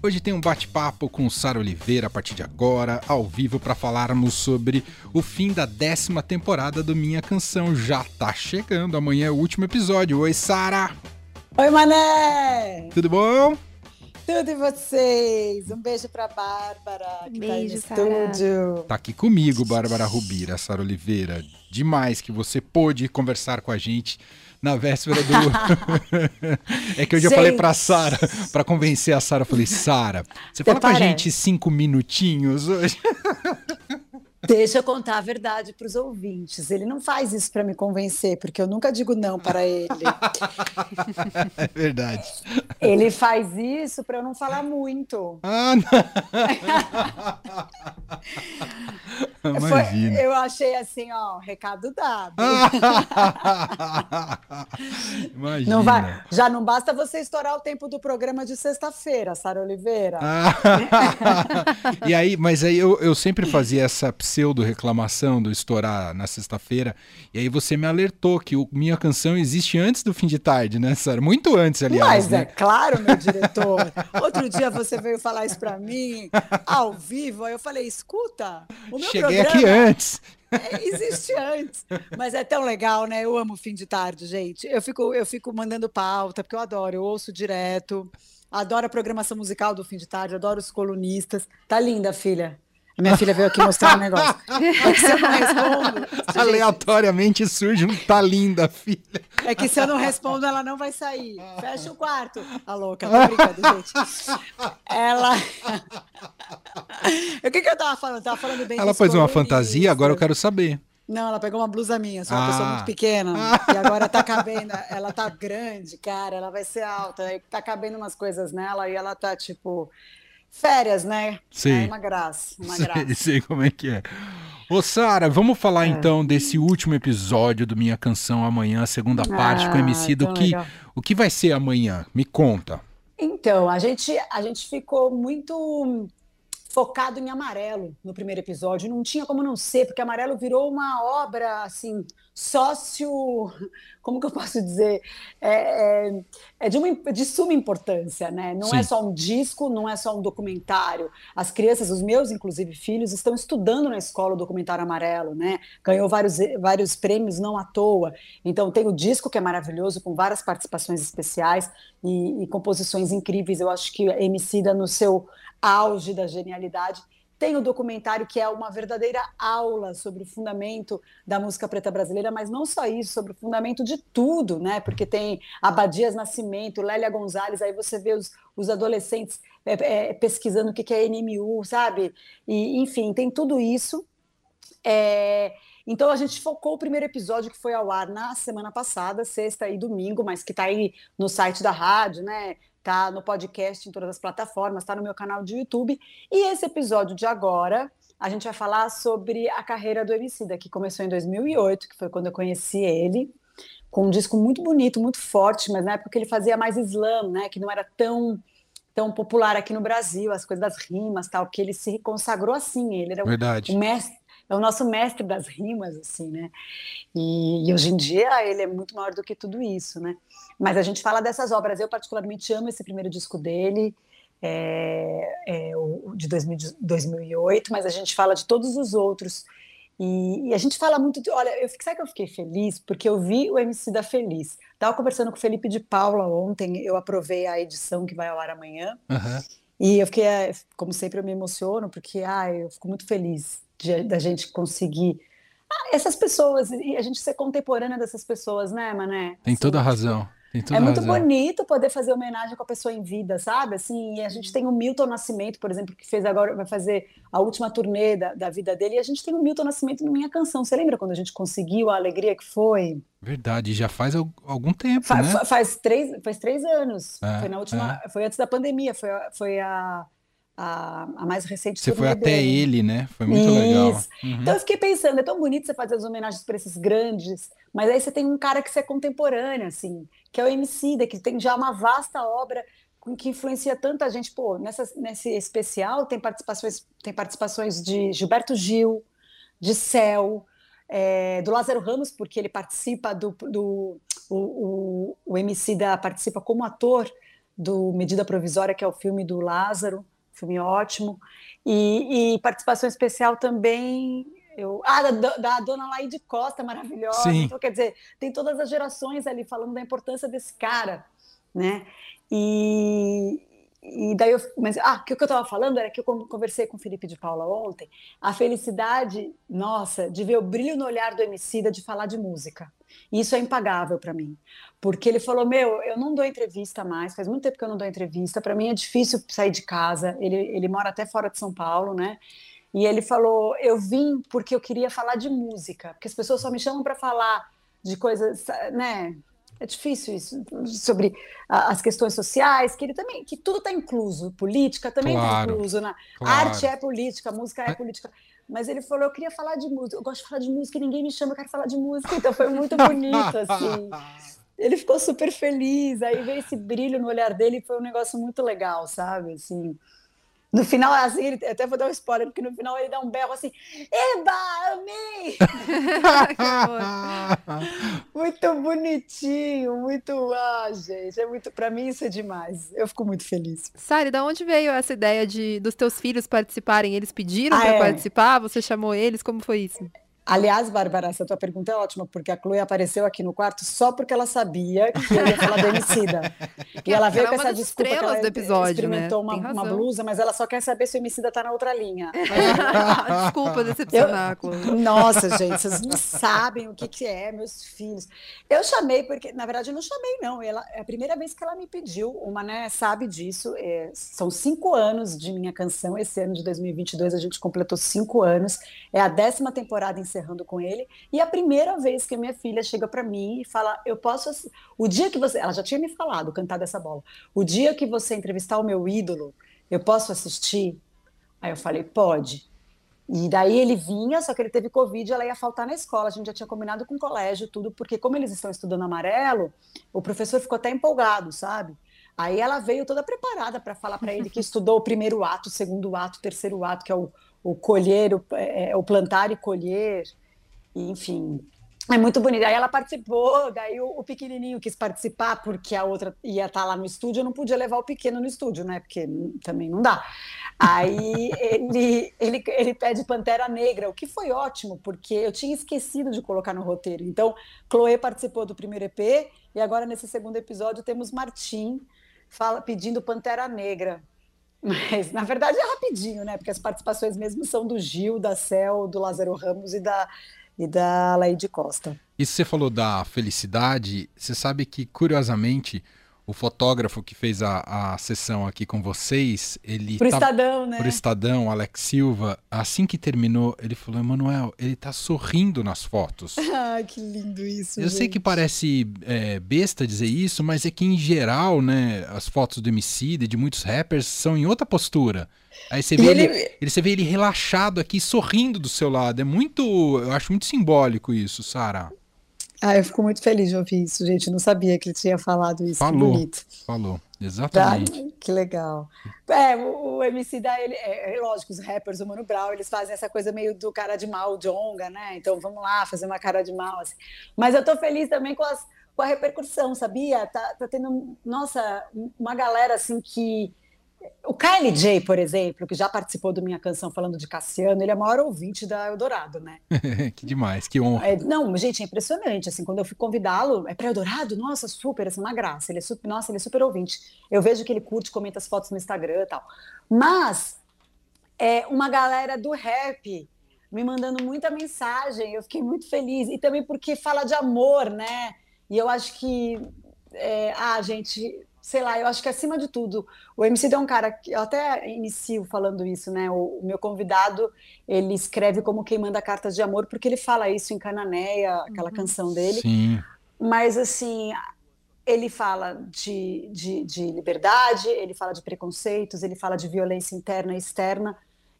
Hoje tem um bate-papo com Sara Oliveira a partir de agora, ao vivo, para falarmos sobre o fim da décima temporada do Minha Canção. Já tá chegando, amanhã é o último episódio. Oi, Sara! Oi, Mané! Tudo bom? Tudo e vocês? Um beijo pra Bárbara, que beijo, tá aí no estúdio. Tá aqui comigo, Bárbara Rubira, Sara Oliveira. Demais que você pôde conversar com a gente na véspera do. é que hoje gente. eu falei pra Sara, pra convencer a Sara, eu falei, Sara, você fala com a gente cinco minutinhos hoje? Deixa eu contar a verdade para os ouvintes. Ele não faz isso para me convencer, porque eu nunca digo não para ele. É verdade. Ele faz isso para eu não falar muito. Ah, não. Imagina. Foi, eu achei assim, ó, recado dado. Imagina. Não vai, já não basta você estourar o tempo do programa de sexta-feira, Sara Oliveira. e aí, mas aí eu, eu sempre fazia essa pseudo-reclamação do estourar na sexta-feira, e aí você me alertou que o, minha canção existe antes do fim de tarde, né, Sara? Muito antes, aliás. Mas né? é claro, meu diretor. Outro dia você veio falar isso para mim, ao vivo, aí eu falei, escuta, o meu Cheguei programa... aqui antes. É, existe antes. Mas é tão legal, né? Eu amo fim de tarde, gente. Eu fico, eu fico mandando pauta, porque eu adoro, eu ouço direto. Adoro a programação musical do fim de tarde, adoro os colunistas. Tá linda, filha. A minha filha veio aqui mostrar um negócio. É que se eu não respondo. Aleatoriamente surge um tá linda, filha. É que se eu não respondo, ela não vai sair. Fecha o quarto. A louca, tô brincando, gente. Ela. o que, que eu tava falando? Eu tava falando bem Ela fez uma fantasia, agora eu quero saber. Não, ela pegou uma blusa minha, sou uma ah. pessoa muito pequena. e agora tá cabendo, ela tá grande, cara, ela vai ser alta. Tá cabendo umas coisas nela e ela tá tipo férias, né? Sim. É uma graça, uma graça. Sei, sei como é que é. Ô, Sara, vamos falar é. então desse último episódio do Minha Canção amanhã, segunda ah, parte com o MC do que o que vai ser amanhã? Me conta. Então, a gente a gente ficou muito focado em amarelo no primeiro episódio. Não tinha como não ser, porque amarelo virou uma obra assim sócio, como que eu posso dizer, é, é, é de, uma, de suma importância, né? Não é Sim. é só um disco, não é só um documentário. As crianças, os meus, inclusive, filhos, estão estudando na escola o documentário amarelo, né? Ganhou vários, vários prêmios não à toa. Então tem o disco que é maravilhoso, com várias participações especiais e, e composições incríveis. Eu acho que a Emicida, no seu auge da genialidade, tem o documentário que é uma verdadeira aula sobre o fundamento da música preta brasileira, mas não só isso, sobre o fundamento de tudo, né? Porque tem Abadias Nascimento, Lélia Gonzalez, aí você vê os, os adolescentes é, é, pesquisando o que é NMU, sabe? E, enfim, tem tudo isso. É, então a gente focou o primeiro episódio que foi ao ar na semana passada, sexta e domingo, mas que está aí no site da rádio, né? Tá no podcast em todas as plataformas, tá no meu canal de YouTube. E esse episódio de agora, a gente vai falar sobre a carreira do Emicida, que começou em 2008, que foi quando eu conheci ele, com um disco muito bonito, muito forte, mas na época ele fazia mais slam, né, que não era tão tão popular aqui no Brasil, as coisas das rimas, tal, que ele se consagrou assim, ele era Verdade. o mestre é o nosso mestre das rimas, assim, né? E, e, hoje em dia ele é muito maior do que tudo isso, né? Mas a gente fala dessas obras. Eu particularmente amo esse primeiro disco dele, é, é o de 2000, 2008, mas a gente fala de todos os outros. E, e, a gente fala muito de. Olha, eu, sabe que eu fiquei feliz? Porque eu vi o MC da Feliz. Estava conversando com o Felipe de Paula ontem, eu aprovei a edição que vai ao ar amanhã. Uhum. E eu fiquei, é, como sempre, eu me emociono, porque ah, eu fico muito feliz da gente conseguir. Ah, essas pessoas, e a gente ser contemporânea dessas pessoas, né, Mané? Tem assim, toda a razão. é muito razão. bonito poder fazer homenagem com a pessoa em vida, sabe? Assim, e a gente tem o Milton Nascimento, por exemplo, que fez agora, vai fazer a última turnê da, da vida dele, e a gente tem o Milton Nascimento no Minha Canção. Você lembra quando a gente conseguiu a alegria que foi? Verdade, já faz algum tempo, Fa né? Faz três, faz três anos. É, foi na última, é. foi antes da pandemia, foi, foi a a, a mais recente. Você foi até ele, né? Foi muito Isso. legal. Uhum. Então eu fiquei pensando, é tão bonito você fazer as homenagens para esses grandes, mas aí você tem um cara que você é contemporâneo, assim, que é o MC, que tem já uma vasta obra que influencia tanta gente. Pô, nessa, nesse especial tem participações, tem participações de Gilberto Gil, de Céu, é, do Lázaro Ramos, porque ele participa do. do o, o, o MC da participa como ator do Medida Provisória, que é o filme do Lázaro, filme ótimo. E, e participação especial também. Eu, ah, da, da dona Laide Costa, maravilhosa. Sim. Então, quer dizer, tem todas as gerações ali falando da importância desse cara, né? E, e daí eu, mas ah, o que eu estava falando era que eu conversei com o Felipe de Paula ontem, a felicidade, nossa, de ver o brilho no olhar do Emicida de falar de música. Isso é impagável para mim, porque ele falou: "Meu, eu não dou entrevista mais, faz muito tempo que eu não dou entrevista, para mim é difícil sair de casa". Ele ele mora até fora de São Paulo, né? E ele falou: "Eu vim porque eu queria falar de música, porque as pessoas só me chamam para falar de coisas, né, é difícil isso sobre as questões sociais, que ele também, que tudo está incluso, política também está claro, incluso, na claro. arte é política, música é política. Mas ele falou, eu queria falar de música, eu gosto de falar de música e ninguém me chama, eu quero falar de música, então foi muito bonito, assim. Ele ficou super feliz, aí veio esse brilho no olhar dele, foi um negócio muito legal, sabe, assim. No final, assim, ele, até vou dar um spoiler, porque no final ele dá um berro assim, Eba, amei! muito bonitinho, muito, ah, gente, é muito, para mim isso é demais, eu fico muito feliz. Sari, da onde veio essa ideia de dos teus filhos participarem? Eles pediram ah, para é. participar? Você chamou eles? Como foi isso? Aliás, Bárbara, essa tua pergunta é ótima, porque a Chloe apareceu aqui no quarto só porque ela sabia que eu ia falar do Emicida. e ela veio ela com essa desculpa que ela do episódio, experimentou né? uma, uma, blusa, mas ela só quer saber se o Emicida tá na outra linha. desculpa decepcionar, eu, Chloe. Nossa, gente, vocês não sabem o que, que é, meus filhos. Eu chamei, porque, na verdade, eu não chamei, não. Ela, é a primeira vez que ela me pediu, uma, né, sabe disso. É, são cinco anos de minha canção. Esse ano de 2022 a gente completou cinco anos. É a décima temporada em encerrando com ele. E a primeira vez que a minha filha chega para mim e fala: Eu posso. O dia que você. Ela já tinha me falado, cantar dessa bola. O dia que você entrevistar o meu ídolo, eu posso assistir? Aí eu falei: Pode. E daí ele vinha, só que ele teve Covid, ela ia faltar na escola. A gente já tinha combinado com o colégio, tudo, porque como eles estão estudando amarelo, o professor ficou até empolgado, sabe? Aí ela veio toda preparada para falar para ele que estudou o primeiro ato, o segundo ato, o terceiro ato, que é o, o colher, o, é, é, o plantar e colher, enfim. É muito bonito. Aí ela participou, daí o, o, pequenininho quis participar porque a outra ia estar tá lá no estúdio, eu não podia levar o pequeno no estúdio, né? Porque também não dá. Aí ele, ele, ele pede Pantera Negra, o que foi ótimo, porque eu tinha esquecido de colocar no roteiro. Então, Chloe participou do primeiro EP e agora nesse segundo episódio temos Martim fala, pedindo Pantera Negra. Mas, na verdade, é rapidinho, né? Porque as participações mesmo são do Gil, da Cel, do Lázaro Ramos e da, e da Laide Costa. E você falou da felicidade, você sabe que, curiosamente, o fotógrafo que fez a, a sessão aqui com vocês, ele. Pro tá, Estadão, né? Pro Estadão, Alex Silva, assim que terminou, ele falou: Emanuel, ele tá sorrindo nas fotos. ah, que lindo isso. Eu gente. sei que parece é, besta dizer isso, mas é que em geral, né, as fotos do MC e de muitos rappers são em outra postura. Aí você vê ele... Ele, ele, você vê ele relaxado aqui, sorrindo do seu lado. É muito. Eu acho muito simbólico isso, Sara. Ah, eu fico muito feliz de ouvir isso, gente. não sabia que ele tinha falado isso. Falou, bonito. falou, exatamente. Tá? Que legal. É, o, o MC da ele, é, é, lógico, os rappers, o Mano Brown, eles fazem essa coisa meio do cara de mal, o Jonga, né? Então vamos lá, fazer uma cara de mal. Assim. Mas eu tô feliz também com, as, com a repercussão, sabia? Tá, tá tendo, nossa, uma galera assim que o KLJ, por exemplo, que já participou do Minha Canção falando de Cassiano, ele é o maior ouvinte da Eldorado, né? que demais, que honra. É, não, gente, é impressionante, assim, quando eu fui convidá-lo, é para Eldorado? Nossa, super, assim, uma graça, ele é super, nossa, ele é super ouvinte. Eu vejo que ele curte, comenta as fotos no Instagram e tal. Mas, é uma galera do rap me mandando muita mensagem, eu fiquei muito feliz, e também porque fala de amor, né? E eu acho que, é, ah, gente, sei lá, eu acho que acima de tudo, o MC é um cara que eu até inicio falando isso, né? O, o, meu convidado, ele escreve como quem manda cartas de amor, porque ele fala isso em Cananéia, aquela uhum. canção dele. Sim. Mas assim, ele fala de, de, de liberdade, ele fala de preconceitos, ele fala de violência interna e externa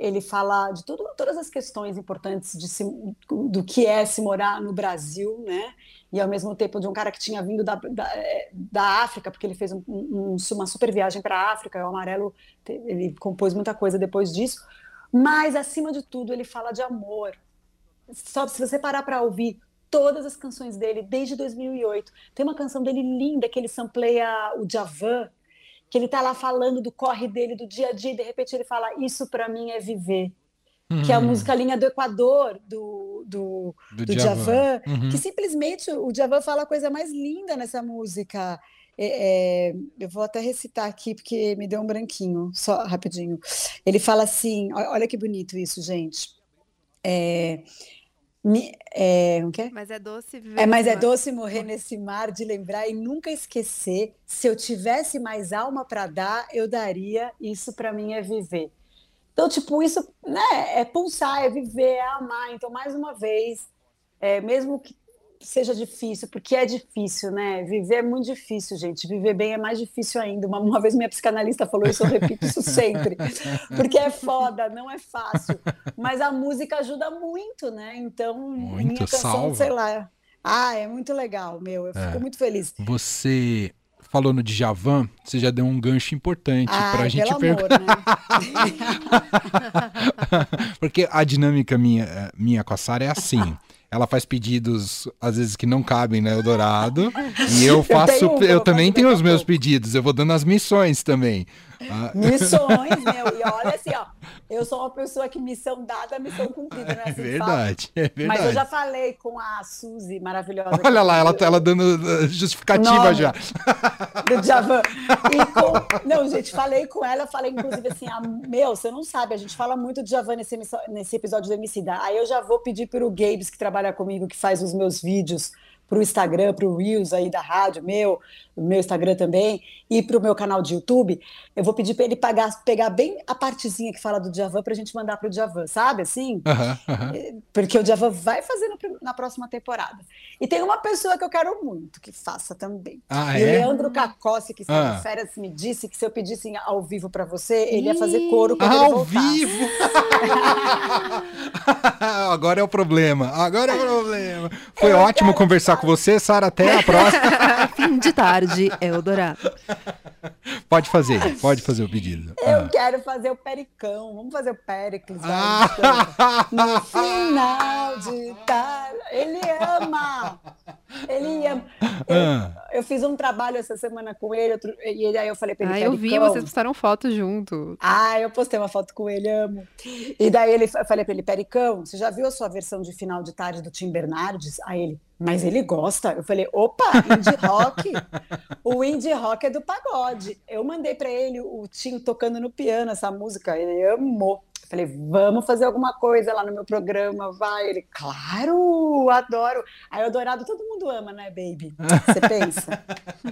ele fala de tudo, todas as questões importantes de se, do que é se morar no Brasil, né? E ao mesmo tempo de um cara que tinha vindo da, da, da África, porque ele fez um, um, uma super viagem para a África, o Amarelo, ele compôs muita coisa depois disso. Mas, acima de tudo, ele fala de amor. Só se você parar para ouvir todas as canções dele, desde 2008, tem uma canção dele linda que ele sampleia o Javan, que ele tá lá falando do corre dele, do dia a dia, e de repente ele fala: Isso para mim é viver. Uhum. Que é a música Linha do Equador, do, do, do, do Djavan, uhum. que simplesmente o Djavan fala a coisa mais linda nessa música. É, é, eu vou até recitar aqui porque me deu um branquinho, só rapidinho. Ele fala assim: olha que bonito isso, gente. É, me, é, o quê? Mas é doce viver. É, mas é doce morrer nesse mar de lembrar e nunca esquecer. Se eu tivesse mais alma para dar, eu daria. Isso para mim é viver. Então, tipo, isso né, é pulsar, é viver, é amar. Então, mais uma vez, é, mesmo que seja difícil, porque é difícil, né? Viver é muito difícil, gente. Viver bem é mais difícil ainda. Uma, uma vez minha psicanalista falou isso, eu repito isso sempre. Porque é foda, não é fácil. Mas a música ajuda muito, né? Então, muito, minha canção, salva. sei lá. Ah, é muito legal, meu. Eu fico é. muito feliz. Você falou no Djavan, você já deu um gancho importante para a gente perguntar. Né? Porque a dinâmica minha, minha com a Sara é assim. Ela faz pedidos, às vezes, que não cabem na Eldorado. e eu faço. Eu, eu também tenho os meus pedidos, eu vou dando as missões também. Ah. Missões, meu. E olha assim, ó. Eu sou uma pessoa que missão dada, missão cumprida, né? Assim, é verdade, é verdade. Mas eu já falei com a Suzy, maravilhosa. Olha lá, ela, ela dando uh, justificativa já. Do Javan. Com... Não, gente, falei com ela, falei inclusive assim, ah, meu, você não sabe, a gente fala muito de Javan nesse, nesse episódio do Emicida. Aí eu já vou pedir para o Gabes, que trabalha comigo, que faz os meus vídeos, para o Instagram, para o Reels aí da rádio, meu, meu Instagram também, e para o meu canal de YouTube, eu vou pedir para ele pagar, pegar bem a partezinha que fala do Djavan para a gente mandar para o Djavan, sabe? Assim? Porque o Djavan vai fazer no, na próxima temporada. E tem uma pessoa que eu quero muito que faça também. Ah, e é? o Leandro Cacossi, que está ah. de férias, me disse que se eu pedisse ao vivo para você, ele ia fazer coro quando ao ele voltasse. vivo! Agora é o problema. Agora é o problema. Foi eu ótimo conversar com você, Sara. Até a próxima. Fim de tarde, Eldorado. Pode fazer, pode fazer o pedido. Eu ah. quero fazer o pericão. Vamos fazer o Péricles. Ah. No final de tarde. Ele ama. Ele ama. Eu, ah. eu, fiz um trabalho essa semana com ele, outro, e aí eu falei pra ele. Ah, eu vi, vocês postaram foto junto. Ah, eu postei uma foto com ele, amo. E daí ele, eu falei pra ele, Pericão, você já viu a sua versão de final de tarde do Tim Bernardes? Aí ele, mas ele gosta. Eu falei, opa, indie rock. o indie rock é do pagode. Eu mandei para ele o Tim tocando no piano essa música, ele amou. Eu falei, vamos fazer alguma coisa lá no meu programa, vai. Ele, claro, adoro. Aí o Dourado todo mundo ama, né, baby? Você pensa?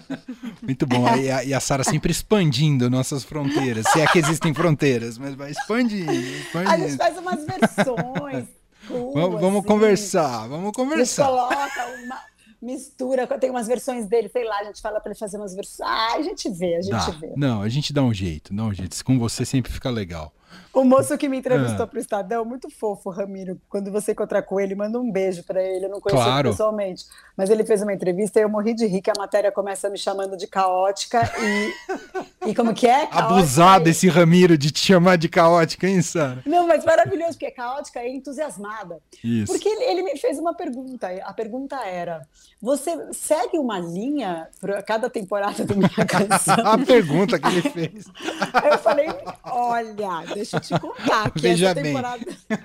Muito bom. E a, e a Sara sempre expandindo nossas fronteiras. Se é que existem fronteiras, mas vai expandindo, expandindo. A gente faz umas versões vamos, vamos assim. conversar, vamos conversar. coloca uma mistura, tem umas versões dele, sei lá, a gente fala para ele fazer umas versões. Ah, a gente vê, a gente dá. vê. Não, a gente dá um jeito, dá um jeito. Com você sempre fica legal. O moço que me entrevistou ah. para o Estadão, muito fofo, Ramiro. Quando você encontrar com ele, manda um beijo para ele. Eu não conheço claro. ele pessoalmente, mas ele fez uma entrevista e eu morri de rir que a matéria começa me chamando de caótica e, e como que é? Caótica Abusado e... esse Ramiro de te chamar de caótica, hein, Sara? Não, mas maravilhoso, porque é caótica e entusiasmada. Isso. Porque ele, ele me fez uma pergunta. A pergunta era: você segue uma linha para cada temporada do minha canção? a pergunta que ele fez. Aí eu falei: olha, deixa eu te contar que Veja essa temporada. Bem.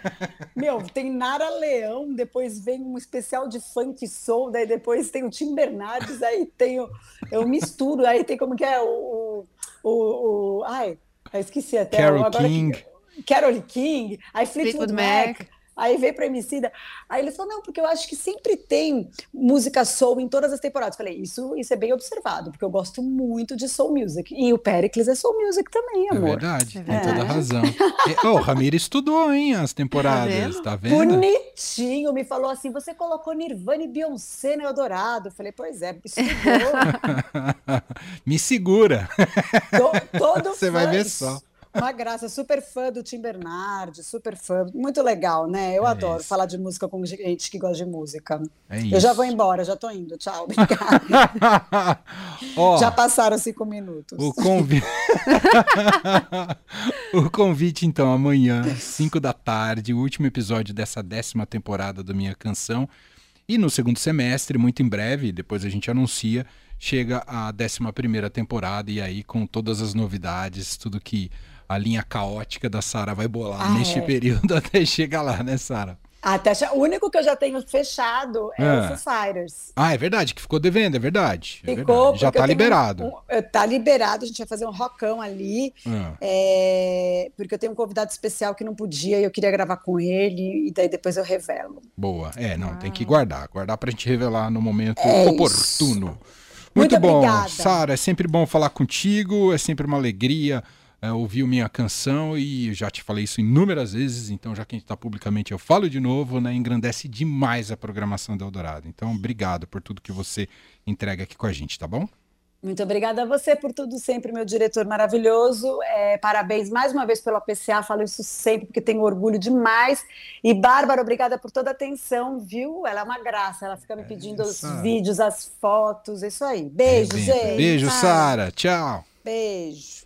Meu, tem Nara Leão, depois vem um especial de funk soul, daí depois tem o Tim Bernardes, aí tem o. Eu misturo, aí tem como que é o. o, o ai, eu esqueci até. Carol agora King. Que, Carol King, aí Fleetwood, Fleetwood Mac. Mac. Aí veio para Emicida. Aí ele falou: não, porque eu acho que sempre tem música soul em todas as temporadas. Falei, isso, isso é bem observado, porque eu gosto muito de soul music. E o Pericles é soul music também, é amor. É verdade, é. tem toda razão. e, oh, Ramiro estudou, hein, as temporadas, tá vendo? Tá vendo? Bonitinho, me falou assim: você colocou Nirvana e Beyoncé no Eldorado. Falei, pois é, estudou. me segura. To, todo Você vai ver só. Uma graça, super fã do Tim Bernardes, super fã. Muito legal, né? Eu é adoro isso. falar de música com gente que gosta de música. É eu já vou embora, já tô indo. Tchau, obrigada. oh, já passaram cinco minutos. O convite. o convite, então, amanhã, cinco da tarde, o último episódio dessa décima temporada do Minha Canção. E no segundo semestre, muito em breve, depois a gente anuncia, chega a 11 temporada e aí com todas as novidades, tudo que a linha caótica da Sara vai bolar ah, neste é. período até chegar lá, né, Sara? Até o único que eu já tenho fechado é, é. o Foo Fighters. Ah, é verdade, que ficou devendo, é verdade. É ficou. Verdade. Já tá liberado. Um, um, tá liberado, a gente vai fazer um rockão ali. É. É, porque eu tenho um convidado especial que não podia e eu queria gravar com ele, e daí depois eu revelo. Boa. É, não, ah. tem que guardar. Guardar pra gente revelar no momento é oportuno. Muito, Muito bom, Sara, é sempre bom falar contigo, é sempre uma alegria é, ouviu minha canção e já te falei isso inúmeras vezes, então já que a gente está publicamente eu falo de novo, né? Engrandece demais a programação do Eldorado. Então, obrigado por tudo que você entrega aqui com a gente, tá bom? Muito obrigada a você por tudo sempre, meu diretor maravilhoso. É, parabéns mais uma vez pela PCA, falo isso sempre porque tenho orgulho demais. E Bárbara, obrigada por toda a atenção, viu? Ela é uma graça, ela fica me pedindo é, os vídeos, as fotos, isso aí. Beijo, é, gente. Beijo, Sara. Tchau. Beijo.